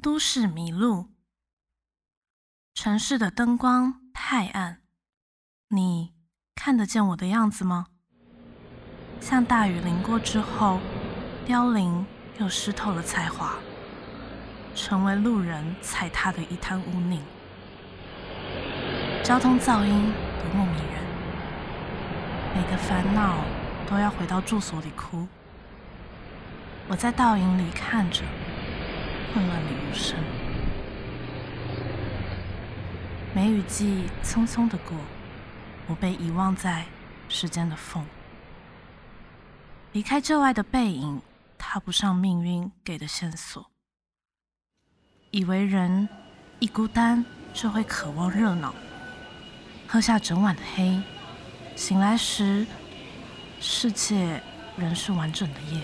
都市迷路。城市的灯光太暗，你看得见我的样子吗？像大雨淋过之后，凋零又湿透了才华，成为路人踩踏的一滩污泥。交通噪音多么迷人，每个烦恼都要回到住所里哭。我在倒影里看着，混乱的无声。梅雨季匆匆的过，我被遗忘在时间的缝。离开旧爱的背影，踏不上命运给的线索。以为人一孤单就会渴望热闹，喝下整晚的黑，醒来时世界仍是完整的夜。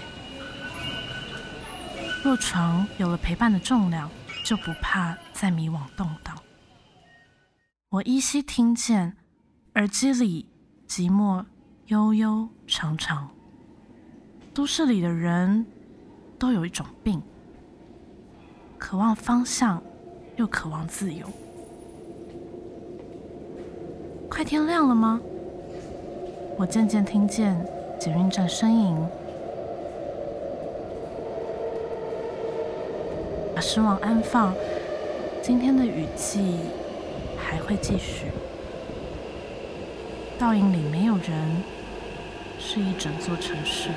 若床有了陪伴的重量，就不怕再迷惘动荡。我依稀听见耳机里寂寞悠悠长长。都市里的人都有一种病，渴望方向，又渴望自由。快天亮了吗？我渐渐听见捷运站呻吟。把失望安放，今天的雨季还会继续。倒影里没有人，是一整座城市。